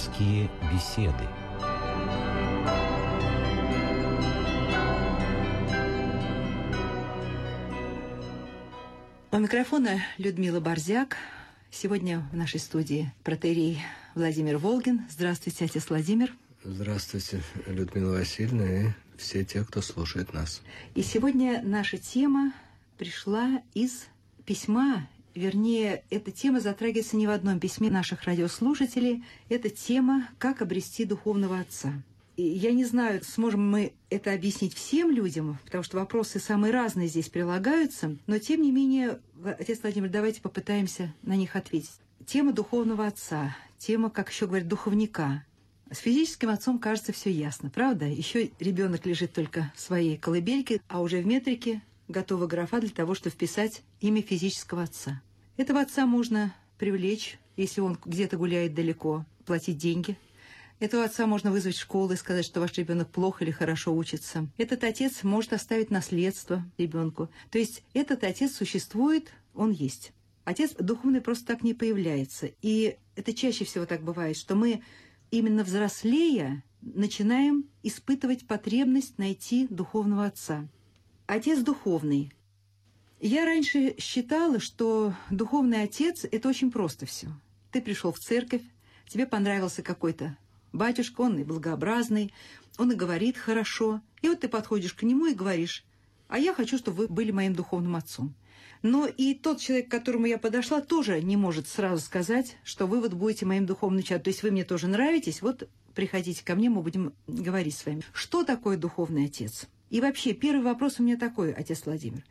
Сестринские беседы. У микрофона Людмила Борзяк. Сегодня в нашей студии протерей Владимир Волгин. Здравствуйте, отец Владимир. Здравствуйте, Людмила Васильевна и все те, кто слушает нас. И сегодня наша тема пришла из письма, вернее, эта тема затрагивается не в одном письме наших радиослушателей. Это тема «Как обрести духовного отца». И я не знаю, сможем мы это объяснить всем людям, потому что вопросы самые разные здесь прилагаются, но тем не менее, отец Владимир, давайте попытаемся на них ответить. Тема духовного отца, тема, как еще говорят, духовника. С физическим отцом, кажется, все ясно, правда? Еще ребенок лежит только в своей колыбельке, а уже в метрике готова графа для того, чтобы вписать имя физического отца. Этого отца можно привлечь, если он где-то гуляет далеко, платить деньги. Этого отца можно вызвать в школу и сказать, что ваш ребенок плохо или хорошо учится. Этот отец может оставить наследство ребенку. То есть этот отец существует, он есть. Отец духовный просто так не появляется. И это чаще всего так бывает, что мы именно взрослея начинаем испытывать потребность найти духовного отца. Отец духовный. Я раньше считала, что духовный отец – это очень просто все. Ты пришел в церковь, тебе понравился какой-то батюшка, он и благообразный, он и говорит хорошо. И вот ты подходишь к нему и говоришь, а я хочу, чтобы вы были моим духовным отцом. Но и тот человек, к которому я подошла, тоже не может сразу сказать, что вы вот будете моим духовным чадом. То есть вы мне тоже нравитесь, вот приходите ко мне, мы будем говорить с вами. Что такое духовный отец? И вообще, первый вопрос у меня такой, отец Владимир.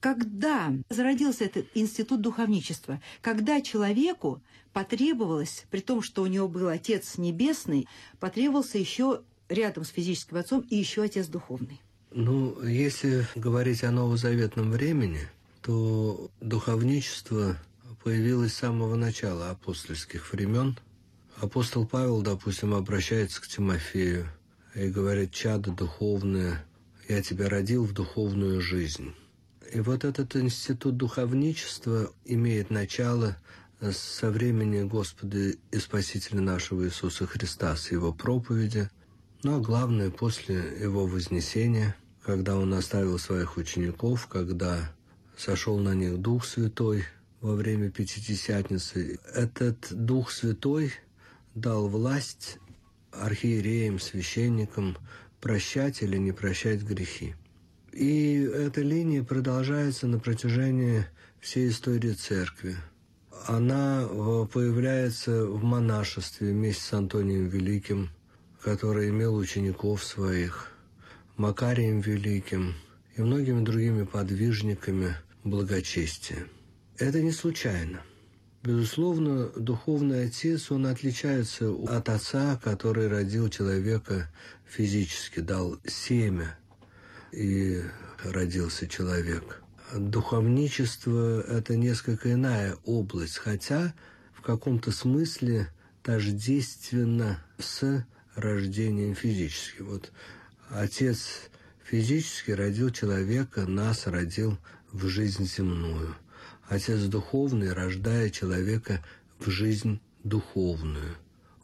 Когда зародился этот институт духовничества? Когда человеку потребовалось, при том, что у него был Отец Небесный, потребовался еще рядом с физическим отцом и еще Отец Духовный? Ну, если говорить о новозаветном времени, то духовничество появилось с самого начала апостольских времен. Апостол Павел, допустим, обращается к Тимофею и говорит, «Чадо духовное, я тебя родил в духовную жизнь». И вот этот институт духовничества имеет начало со времени Господа и Спасителя нашего Иисуса Христа, с Его проповеди, а главное, после Его вознесения, когда Он оставил своих учеников, когда сошел на них Дух Святой во время Пятидесятницы. Этот Дух Святой дал власть архиереям, священникам прощать или не прощать грехи. И эта линия продолжается на протяжении всей истории церкви. Она э, появляется в монашестве вместе с Антонием Великим, который имел учеников своих, Макарием Великим и многими другими подвижниками благочестия. Это не случайно. Безусловно, духовный отец, он отличается от отца, который родил человека физически, дал семя, и родился человек. Духовничество – это несколько иная область, хотя в каком-то смысле тождественно с рождением физически. Вот отец физически родил человека, нас родил в жизнь земную. Отец духовный рождает человека в жизнь духовную,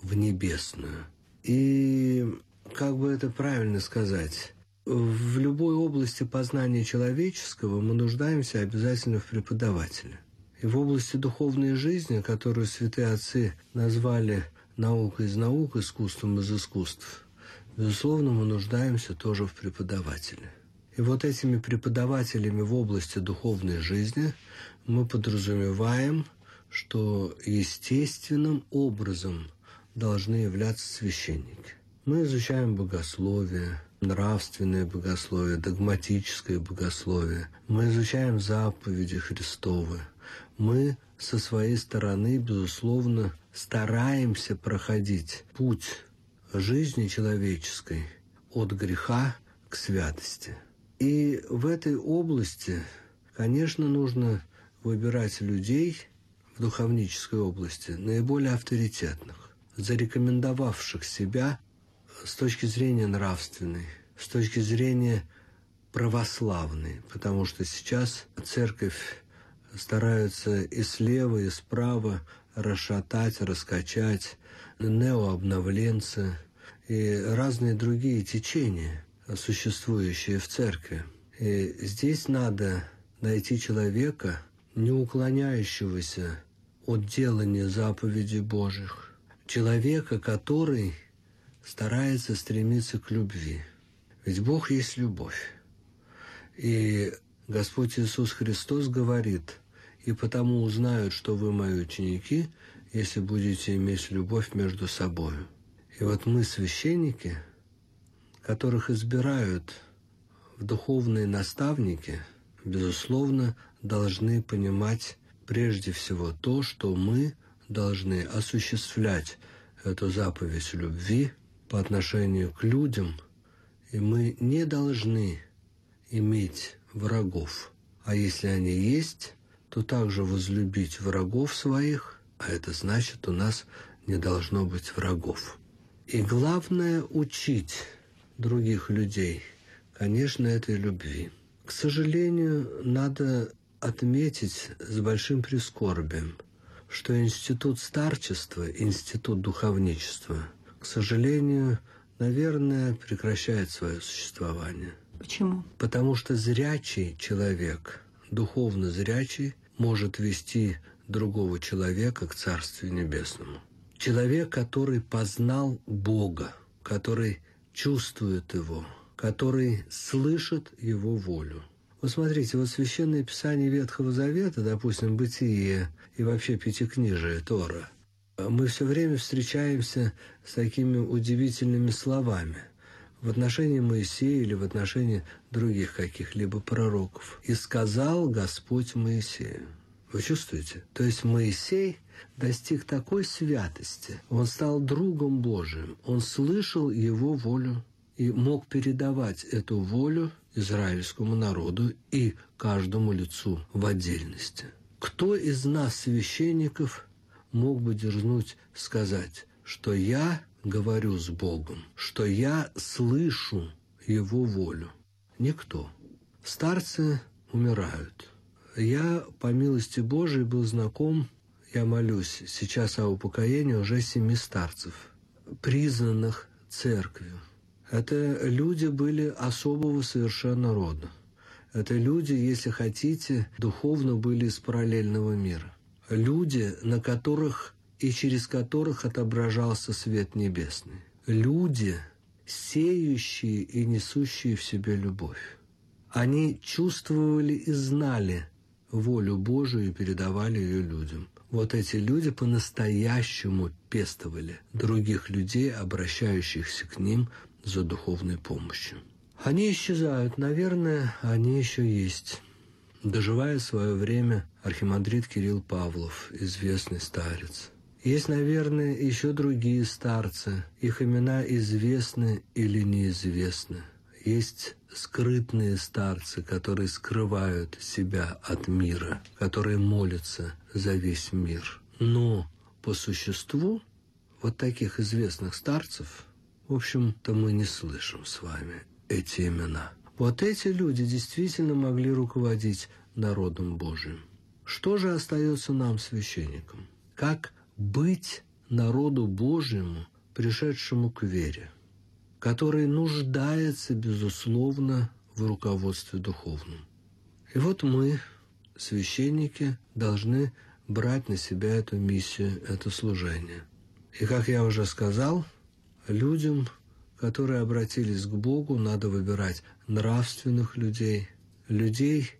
в небесную. И как бы это правильно сказать? В любой области познания человеческого мы нуждаемся обязательно в преподавателе. И в области духовной жизни, которую святые отцы назвали наукой из наук, искусством из искусств, безусловно, мы нуждаемся тоже в преподавателе. И вот этими преподавателями в области духовной жизни мы подразумеваем, что естественным образом должны являться священники. Мы изучаем богословие, нравственное богословие, догматическое богословие. Мы изучаем заповеди Христовы. Мы со своей стороны, безусловно, стараемся проходить путь жизни человеческой от греха к святости. И в этой области, конечно, нужно выбирать людей в духовнической области наиболее авторитетных, зарекомендовавших себя с точки зрения нравственной, с точки зрения православной, потому что сейчас церковь стараются и слева, и справа расшатать, раскачать, неообновленцы и разные другие течения, существующие в церкви. И здесь надо найти человека, не уклоняющегося от делания заповедей Божьих, человека, который старается стремиться к любви. Ведь Бог есть любовь. И Господь Иисус Христос говорит, «И потому узнают, что вы мои ученики, если будете иметь любовь между собою». И вот мы, священники, которых избирают в духовные наставники, безусловно, должны понимать прежде всего то, что мы должны осуществлять эту заповедь любви по отношению к людям, и мы не должны иметь врагов. А если они есть, то также возлюбить врагов своих, а это значит, у нас не должно быть врагов. И главное – учить других людей, конечно, этой любви. К сожалению, надо отметить с большим прискорбием, что институт старчества, институт духовничества, к сожалению, наверное, прекращает свое существование – Почему? Потому что зрячий человек, духовно зрячий, может вести другого человека к Царствию Небесному. Человек, который познал Бога, который чувствует Его, который слышит Его волю. Вот смотрите, вот Священное Писание Ветхого Завета, допустим, Бытие и вообще Пятикнижие Тора, мы все время встречаемся с такими удивительными словами – в отношении Моисея или в отношении других каких-либо пророков. «И сказал Господь Моисею». Вы чувствуете? То есть Моисей достиг такой святости, он стал другом Божиим, он слышал его волю и мог передавать эту волю израильскому народу и каждому лицу в отдельности. Кто из нас, священников, мог бы дерзнуть сказать, что я говорю с Богом, что я слышу Его волю. Никто. Старцы умирают. Я, по милости Божией, был знаком, я молюсь сейчас о упокоении уже семи старцев, признанных церковью. Это люди были особого совершенно рода. Это люди, если хотите, духовно были из параллельного мира. Люди, на которых и через которых отображался свет небесный. Люди, сеющие и несущие в себе любовь. Они чувствовали и знали волю Божию и передавали ее людям. Вот эти люди по-настоящему пестовали других людей, обращающихся к ним за духовной помощью. Они исчезают, наверное, они еще есть. Доживая свое время, архимандрит Кирилл Павлов, известный старец – есть, наверное, еще другие старцы. Их имена известны или неизвестны. Есть скрытные старцы, которые скрывают себя от мира, которые молятся за весь мир. Но по существу вот таких известных старцев, в общем-то, мы не слышим с вами эти имена. Вот эти люди действительно могли руководить народом Божиим. Что же остается нам, священникам? Как быть народу Божьему, пришедшему к вере, который нуждается, безусловно, в руководстве духовном. И вот мы, священники, должны брать на себя эту миссию, это служение. И, как я уже сказал, людям, которые обратились к Богу, надо выбирать нравственных людей, людей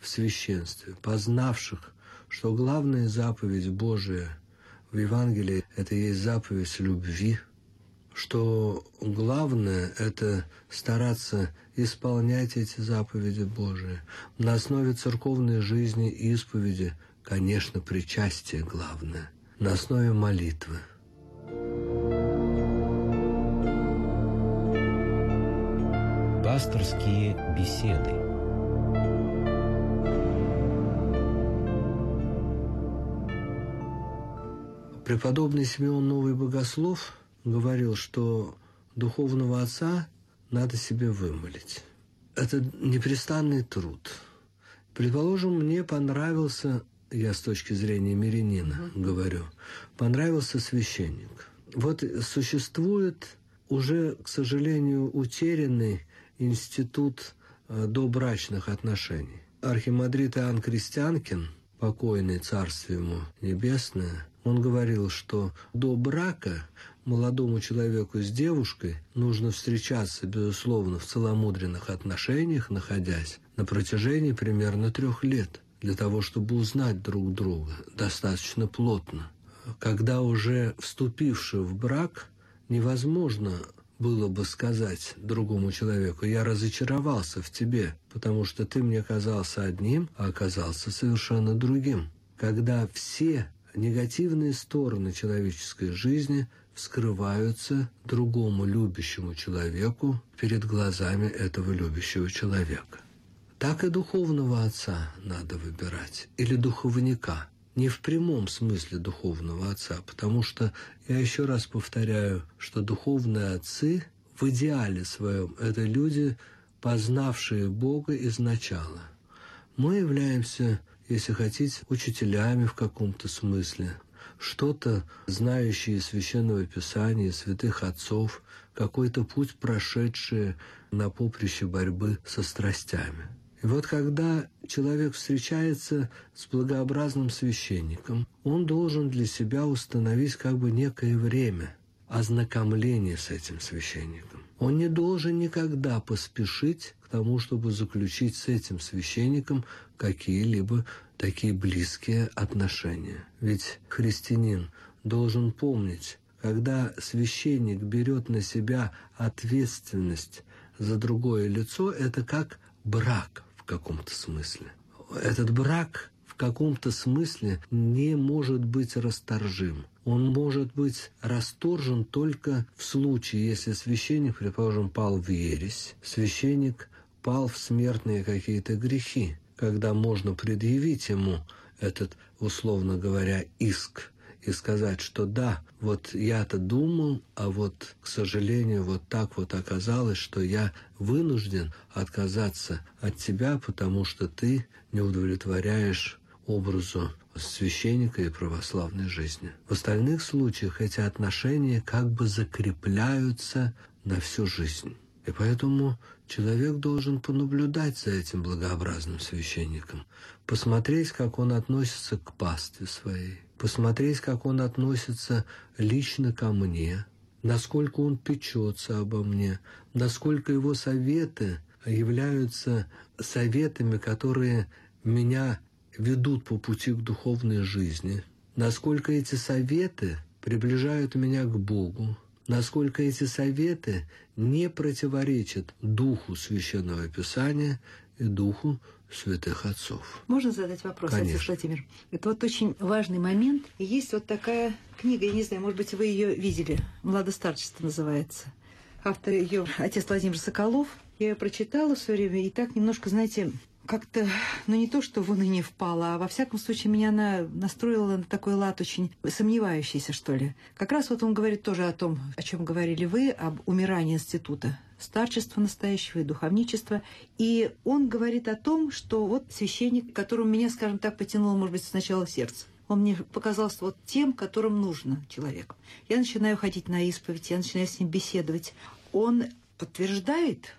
в священстве, познавших, что главная заповедь Божия в Евангелии это есть заповедь любви, что главное – это стараться исполнять эти заповеди Божии. На основе церковной жизни и исповеди, конечно, причастие главное. На основе молитвы. Пасторские беседы – Преподобный Симеон Новый Богослов говорил, что духовного отца надо себе вымолить. Это непрестанный труд. Предположим, мне понравился я с точки зрения мирянина угу. говорю, понравился священник. Вот существует уже, к сожалению, утерянный институт э, добрачных отношений. Архимандрит Иоанн Крестьянкин, покойный царствие ему небесное, он говорил, что до брака молодому человеку с девушкой нужно встречаться, безусловно, в целомудренных отношениях, находясь на протяжении примерно трех лет, для того, чтобы узнать друг друга достаточно плотно. Когда уже вступивший в брак, невозможно было бы сказать другому человеку, я разочаровался в тебе, потому что ты мне казался одним, а оказался совершенно другим. Когда все негативные стороны человеческой жизни скрываются другому любящему человеку перед глазами этого любящего человека. Так и духовного отца надо выбирать, или духовника. Не в прямом смысле духовного отца, потому что, я еще раз повторяю, что духовные отцы в идеале своем – это люди, познавшие Бога изначала. Мы являемся, если хотите, учителями в каком-то смысле, что-то знающие Священного Писания, святых отцов, какой-то путь прошедшие на поприще борьбы со страстями. И вот когда человек встречается с благообразным священником, он должен для себя установить как бы некое время ознакомления с этим священником. Он не должен никогда поспешить к тому, чтобы заключить с этим священником какие-либо такие близкие отношения. Ведь христианин должен помнить, когда священник берет на себя ответственность за другое лицо, это как брак в каком-то смысле. Этот брак в каком-то смысле не может быть расторжим. Он может быть расторжен только в случае, если священник, предположим, пал в ересь, священник пал в смертные какие-то грехи когда можно предъявить ему этот, условно говоря, иск и сказать, что да, вот я-то думал, а вот, к сожалению, вот так вот оказалось, что я вынужден отказаться от тебя, потому что ты не удовлетворяешь образу священника и православной жизни. В остальных случаях эти отношения как бы закрепляются на всю жизнь. И поэтому человек должен понаблюдать за этим благообразным священником, посмотреть, как он относится к пастве своей, посмотреть, как он относится лично ко мне, насколько он печется обо мне, насколько его советы являются советами, которые меня ведут по пути к духовной жизни, насколько эти советы приближают меня к Богу, насколько эти советы не противоречат духу Священного Писания и духу святых отцов. Можно задать вопрос, Конечно. отец Владимир? Это вот очень важный момент. Есть вот такая книга, я не знаю, может быть, вы ее видели, «Младостарчество» называется. Автор ее отец Владимир Соколов. Я ее прочитала в свое время, и так немножко, знаете, как-то, ну не то, что в уныние впала, а во всяком случае меня она настроила на такой лад очень сомневающийся, что ли. Как раз вот он говорит тоже о том, о чем говорили вы, об умирании института старчества настоящего и духовничества. И он говорит о том, что вот священник, которому меня, скажем так, потянуло, может быть, сначала сердце, он мне показался вот тем, которым нужно человеку. Я начинаю ходить на исповедь, я начинаю с ним беседовать. Он подтверждает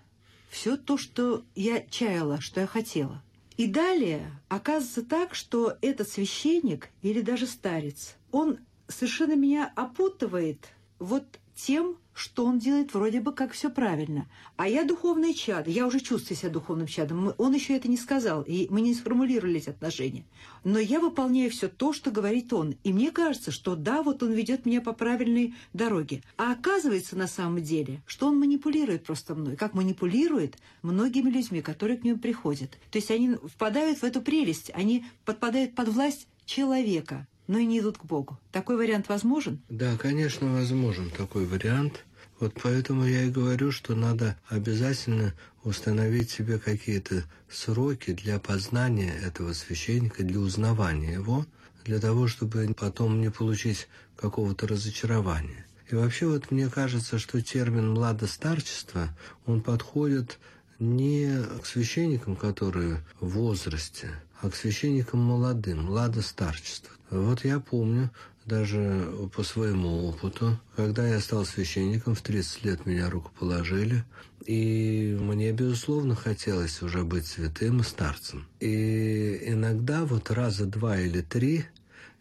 все то, что я чаяла, что я хотела. И далее оказывается так, что этот священник или даже старец, он совершенно меня опутывает вот тем, что он делает вроде бы как все правильно. А я духовный чад, я уже чувствую себя духовным чадом. Он еще это не сказал, и мы не сформулировали эти отношения. Но я выполняю все то, что говорит он. И мне кажется, что да, вот он ведет меня по правильной дороге. А оказывается на самом деле, что он манипулирует просто мной. Как манипулирует многими людьми, которые к нему приходят. То есть они впадают в эту прелесть, они подпадают под власть человека но и не идут к Богу. Такой вариант возможен? Да, конечно, возможен такой вариант. Вот поэтому я и говорю, что надо обязательно установить себе какие-то сроки для познания этого священника, для узнавания его, для того, чтобы потом не получить какого-то разочарования. И вообще вот мне кажется, что термин «младостарчество», он подходит не к священникам, которые в возрасте, а к священникам молодым, младостарчество. Вот я помню, даже по своему опыту, когда я стал священником, в 30 лет меня рукоположили, и мне, безусловно, хотелось уже быть святым и старцем. И иногда, вот раза два или три,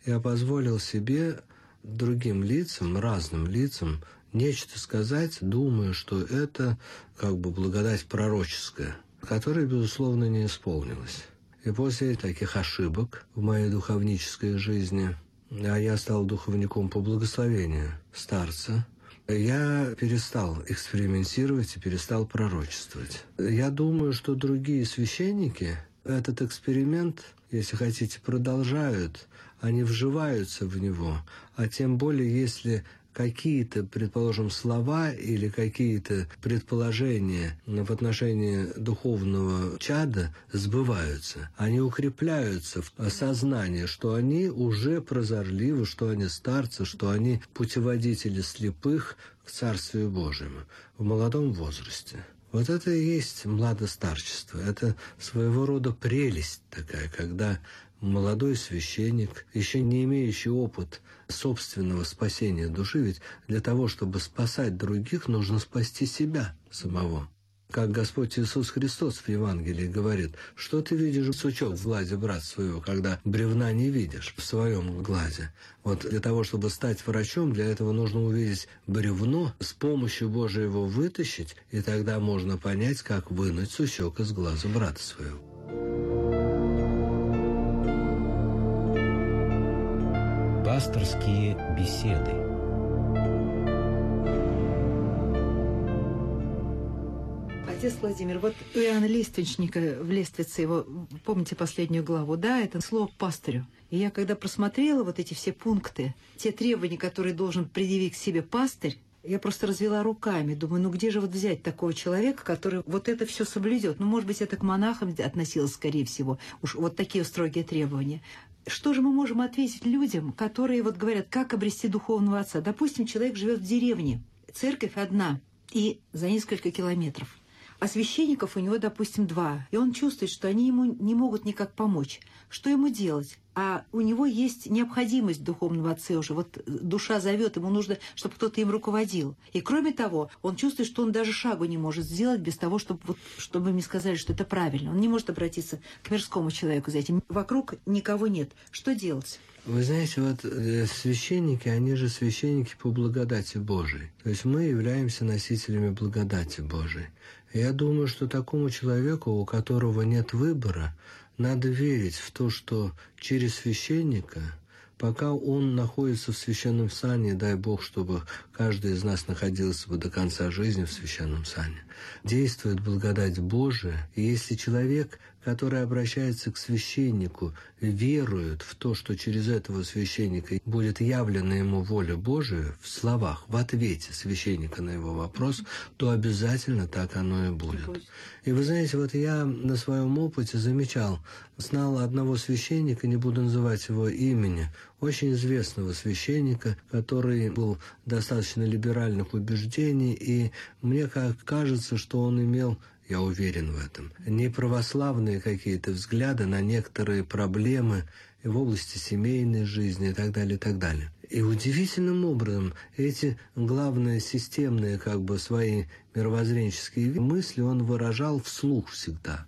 я позволил себе другим лицам, разным лицам, нечто сказать, думая, что это как бы благодать пророческая, которая, безусловно, не исполнилась. И после таких ошибок в моей духовнической жизни, а я стал духовником по благословению старца, я перестал экспериментировать и перестал пророчествовать. Я думаю, что другие священники этот эксперимент, если хотите, продолжают, они вживаются в него, а тем более, если какие-то, предположим, слова или какие-то предположения в отношении духовного чада сбываются. Они укрепляются в сознании, что они уже прозорливы, что они старцы, что они путеводители слепых к Царствию Божьему в молодом возрасте. Вот это и есть младостарчество. Это своего рода прелесть такая, когда молодой священник, еще не имеющий опыт собственного спасения души, ведь для того, чтобы спасать других, нужно спасти себя самого. Как Господь Иисус Христос в Евангелии говорит, что ты видишь сучок в глазе брат своего, когда бревна не видишь в своем глазе. Вот для того, чтобы стать врачом, для этого нужно увидеть бревно, с помощью Божьей его вытащить, и тогда можно понять, как вынуть сучок из глаза брата своего. Пасторские беседы. Отец Владимир, вот у Иоанна Лиственника в Лествице его, помните последнюю главу, да, это слово пастырю. И я когда просмотрела вот эти все пункты, те требования, которые должен предъявить к себе пастырь, я просто развела руками, думаю, ну где же вот взять такого человека, который вот это все соблюдет? Ну, может быть, это к монахам относилось, скорее всего, уж вот такие строгие требования. Что же мы можем ответить людям, которые вот говорят, как обрести духовного отца? Допустим, человек живет в деревне, церковь одна, и за несколько километров. А священников у него, допустим, два. И он чувствует, что они ему не могут никак помочь. Что ему делать? А у него есть необходимость духовного отца уже. Вот душа зовет, ему нужно, чтобы кто-то им руководил. И кроме того, он чувствует, что он даже шагу не может сделать без того, чтобы, вот, чтобы мне сказали, что это правильно. Он не может обратиться к мирскому человеку за этим. Вокруг никого нет. Что делать? Вы знаете, вот э, священники, они же священники по благодати Божией. То есть мы являемся носителями благодати Божией. Я думаю, что такому человеку, у которого нет выбора, надо верить в то, что через священника, пока он находится в священном сане, дай Бог, чтобы каждый из нас находился бы до конца жизни в священном сане, действует благодать Божия. И если человек который обращается к священнику, верует в то, что через этого священника будет явлена ему воля Божия в словах, в ответе священника на его вопрос, то обязательно так оно и будет. И вы знаете, вот я на своем опыте замечал, знал одного священника, не буду называть его имени, очень известного священника, который был достаточно либеральных убеждений, и мне кажется, что он имел я уверен в этом. Не православные какие-то взгляды на некоторые проблемы в области семейной жизни и так далее, и так далее. И удивительным образом эти главные системные как бы свои мировоззренческие мысли он выражал вслух всегда.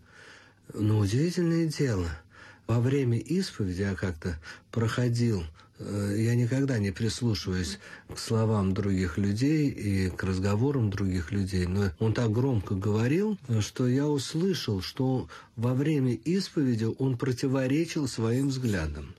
Но удивительное дело, во время исповеди я как-то проходил Э, я никогда не прислушиваюсь к словам других людей и к разговорам других людей, но он так громко говорил, что я услышал, что во время исповеди он противоречил своим взглядам.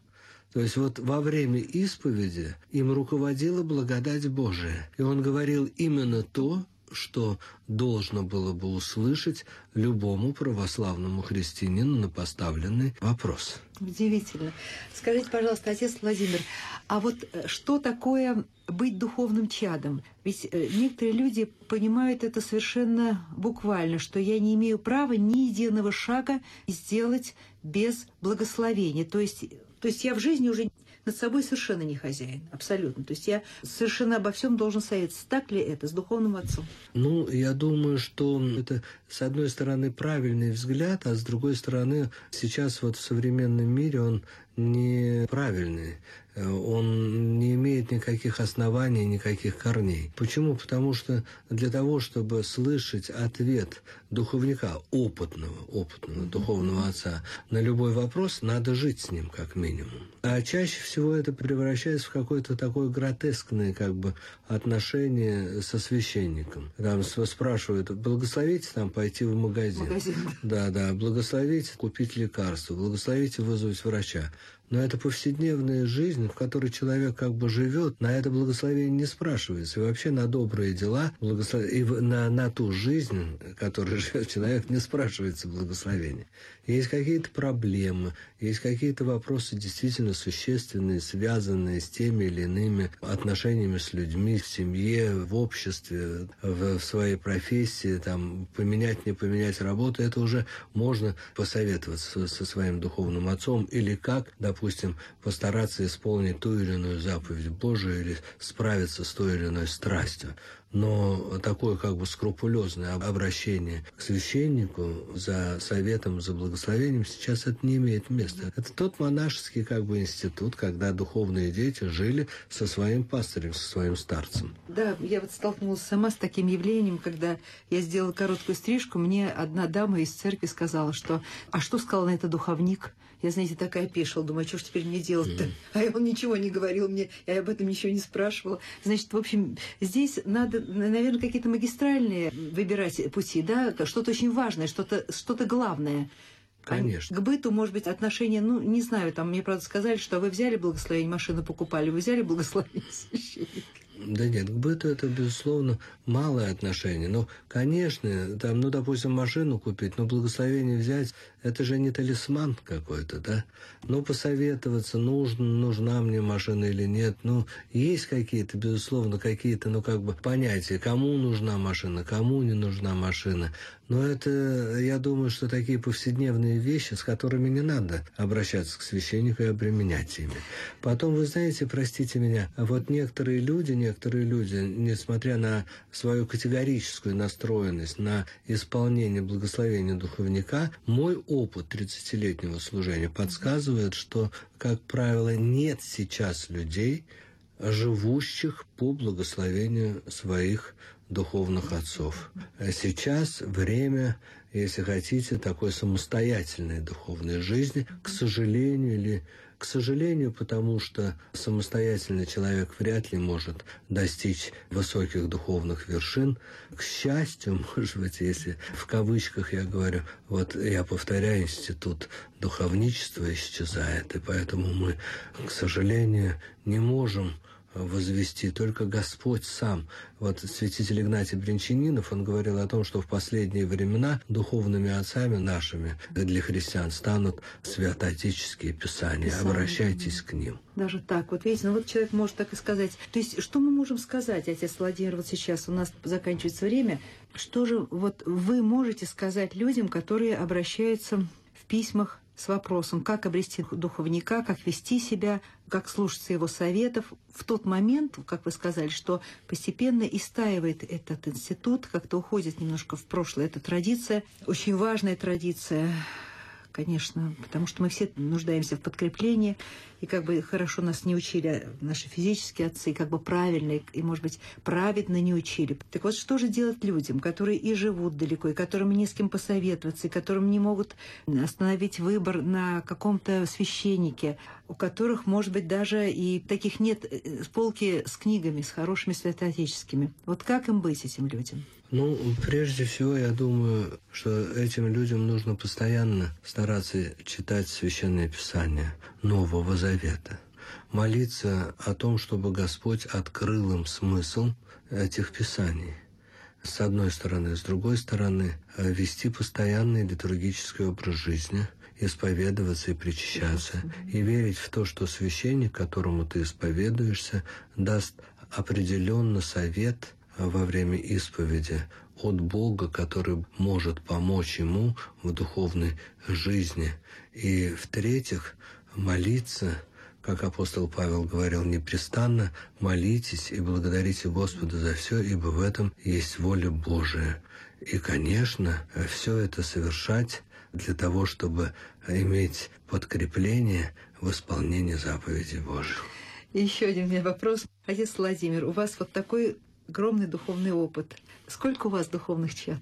То есть вот во время исповеди им руководила благодать Божия. И он говорил именно то, что должно было бы услышать любому православному христианину на поставленный вопрос. Удивительно. Скажите, пожалуйста, отец Владимир, а вот э, что такое быть духовным чадом? Ведь э, некоторые люди понимают это совершенно буквально, что я не имею права ни единого шага сделать без благословения. То есть, то есть я в жизни уже над собой совершенно не хозяин, абсолютно. То есть я совершенно обо всем должен советоваться. Так ли это с духовным отцом? Ну, я думаю, что это, с одной стороны, правильный взгляд, а с другой стороны, сейчас вот в современном мире он неправильный. Э, он не имеет никаких оснований, никаких корней. Почему? Потому что для того, чтобы слышать ответ духовника, опытного, опытного духовного отца на любой вопрос, надо жить с ним как минимум. А чаще всего это превращается в какое-то такое гротескное как бы отношение со священником. Там спрашивают, благословите там пойти в магазин. Магазин. Да, да, благословите купить лекарство, благословите вызвать врача. Но это повседневная жизнь, в которой человек как бы живет, на это благословение не спрашивается. И вообще на добрые дела, благослов... и на, на ту жизнь, которой живет человек, не спрашивается благословение. Есть какие-то проблемы, есть какие-то вопросы действительно существенные, связанные с теми или иными отношениями с людьми, в семье, в обществе, в, в своей профессии, там, поменять, не поменять работу, это уже можно посоветоваться со, своим духовным отцом или как, допустим, постараться исполнить ту или иную заповедь Божию или справиться с той или иной страстью но такое как бы скрупулезное обращение к священнику за советом, за благословением сейчас это не имеет места. Это тот монашеский как бы институт, когда духовные дети жили со своим пастырем, со своим старцем. Да, я вот столкнулась сама с таким явлением, когда я сделала короткую стрижку, мне одна дама из церкви сказала, что «А что сказал на это духовник?» Я, знаете, такая опешила, думаю, а что ж теперь мне делать-то? А он ничего не говорил мне, я об этом ничего не спрашивала. Значит, в общем, здесь надо, наверное, какие-то магистральные выбирать пути, да, что-то очень важное, что-то что главное. Конечно. А к быту, может быть, отношения, ну, не знаю, там мне, правда, сказали, что вы взяли благословение, машину покупали, вы взяли благословение священника. Да нет, к быту это, безусловно, малое отношение. Но, конечно, там, ну, допустим, машину купить, но благословение взять, это же не талисман какой-то, да? Ну, посоветоваться, нужна, нужна мне машина или нет. Ну, есть какие-то, безусловно, какие-то, ну, как бы понятия, кому нужна машина, кому не нужна машина. Но это, я думаю, что такие повседневные вещи, с которыми не надо обращаться к священнику и обременять ими. Потом, вы знаете, простите меня, вот некоторые люди, некоторые люди, несмотря на свою категорическую настроенность на исполнение благословения духовника, мой опыт 30-летнего служения подсказывает, что, как правило, нет сейчас людей, живущих по благословению своих духовных отцов. Сейчас время, если хотите, такой самостоятельной духовной жизни, к сожалению или к сожалению, потому что самостоятельный человек вряд ли может достичь высоких духовных вершин. К счастью, может быть, если в кавычках я говорю, вот я повторяю, институт духовничества исчезает, и поэтому мы, к сожалению, не можем возвести, только Господь сам. Вот святитель Игнатий Бринчанинов, он говорил о том, что в последние времена духовными отцами нашими для христиан станут святоотеческие писания. Писание. Обращайтесь к ним. Даже так. Вот видите, ну вот человек может так и сказать. То есть, что мы можем сказать, отец Владимир, вот сейчас у нас заканчивается время. Что же вот вы можете сказать людям, которые обращаются в письмах с вопросом, как обрести духовника, как вести себя, как слушаться его советов. В тот момент, как вы сказали, что постепенно истаивает этот институт, как-то уходит немножко в прошлое эта традиция, очень важная традиция конечно, потому что мы все нуждаемся в подкреплении, и как бы хорошо нас не учили наши физические отцы, как бы правильно, и, может быть, праведно не учили. Так вот, что же делать людям, которые и живут далеко, и которым не с кем посоветоваться, и которым не могут остановить выбор на каком-то священнике, у которых, может быть, даже и таких нет э, полки с книгами, с хорошими святоотеческими. Вот как им быть этим людям? Ну, прежде всего, я думаю, что этим людям нужно постоянно стараться читать Священное Писание Нового Завета, молиться о том, чтобы Господь открыл им смысл этих Писаний. С одной стороны, с другой стороны, вести постоянный литургический образ жизни, исповедоваться и причащаться, и верить в то, что священник, которому ты исповедуешься, даст определенно совет – во время исповеди от Бога, который может помочь ему в духовной жизни. И в-третьих, молиться как апостол Павел говорил, непрестанно молитесь и благодарите Господа за все, ибо в этом есть воля Божия. И, конечно, все это совершать для того, чтобы иметь подкрепление в исполнении заповедей Божьих. И еще один у меня вопрос. Отец Владимир, у вас вот такой огромный духовный опыт. Сколько у вас духовных чат?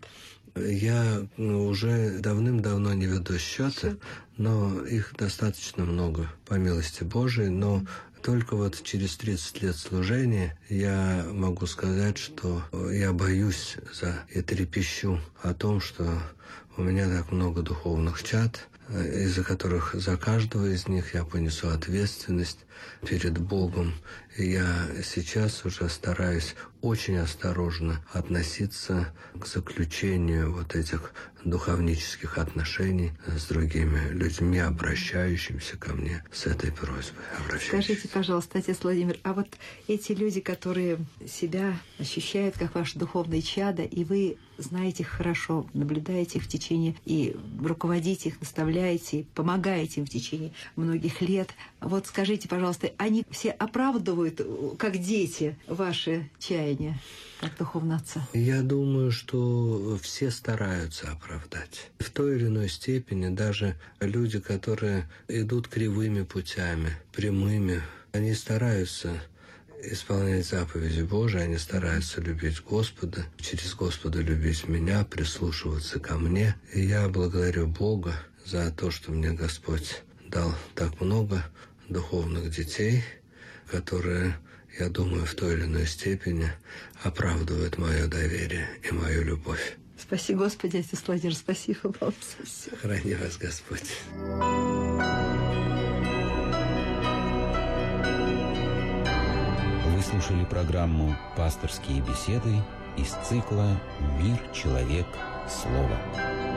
Я ну, уже давным-давно не веду счета, но их достаточно много, по милости Божией. Но только вот через 30 лет служения я могу сказать, что я боюсь за и трепещу о том, что у меня так много духовных чат, из-за которых за каждого из них я понесу ответственность перед Богом. И я сейчас уже стараюсь очень осторожно относиться к заключению вот этих духовнических отношений с другими людьми, обращающимися ко мне с этой просьбой. Скажите, пожалуйста, отец Владимир, а вот эти люди, которые себя ощущают как ваше духовное чадо, и вы знаете их хорошо, наблюдаете их в течение и руководите их, наставляете, помогаете им в течение многих лет. Вот скажите, пожалуйста, они все оправдывают, как дети, ваши чаяния, как духовного отца? Я думаю, что все стараются оправдать. В той или иной степени даже люди, которые идут кривыми путями, прямыми, они стараются исполнять заповеди Божии, они стараются любить Господа, через Господа любить меня, прислушиваться ко мне. И я благодарю Бога за то, что мне Господь дал так много духовных детей, которые, я думаю, в той или иной степени оправдывают мое доверие и мою любовь. Спасибо, Господи, отец Владимир, спасибо вам за все. Храни вас, Господь. Вы слушали программу «Пасторские беседы» из цикла «Мир, человек, слово».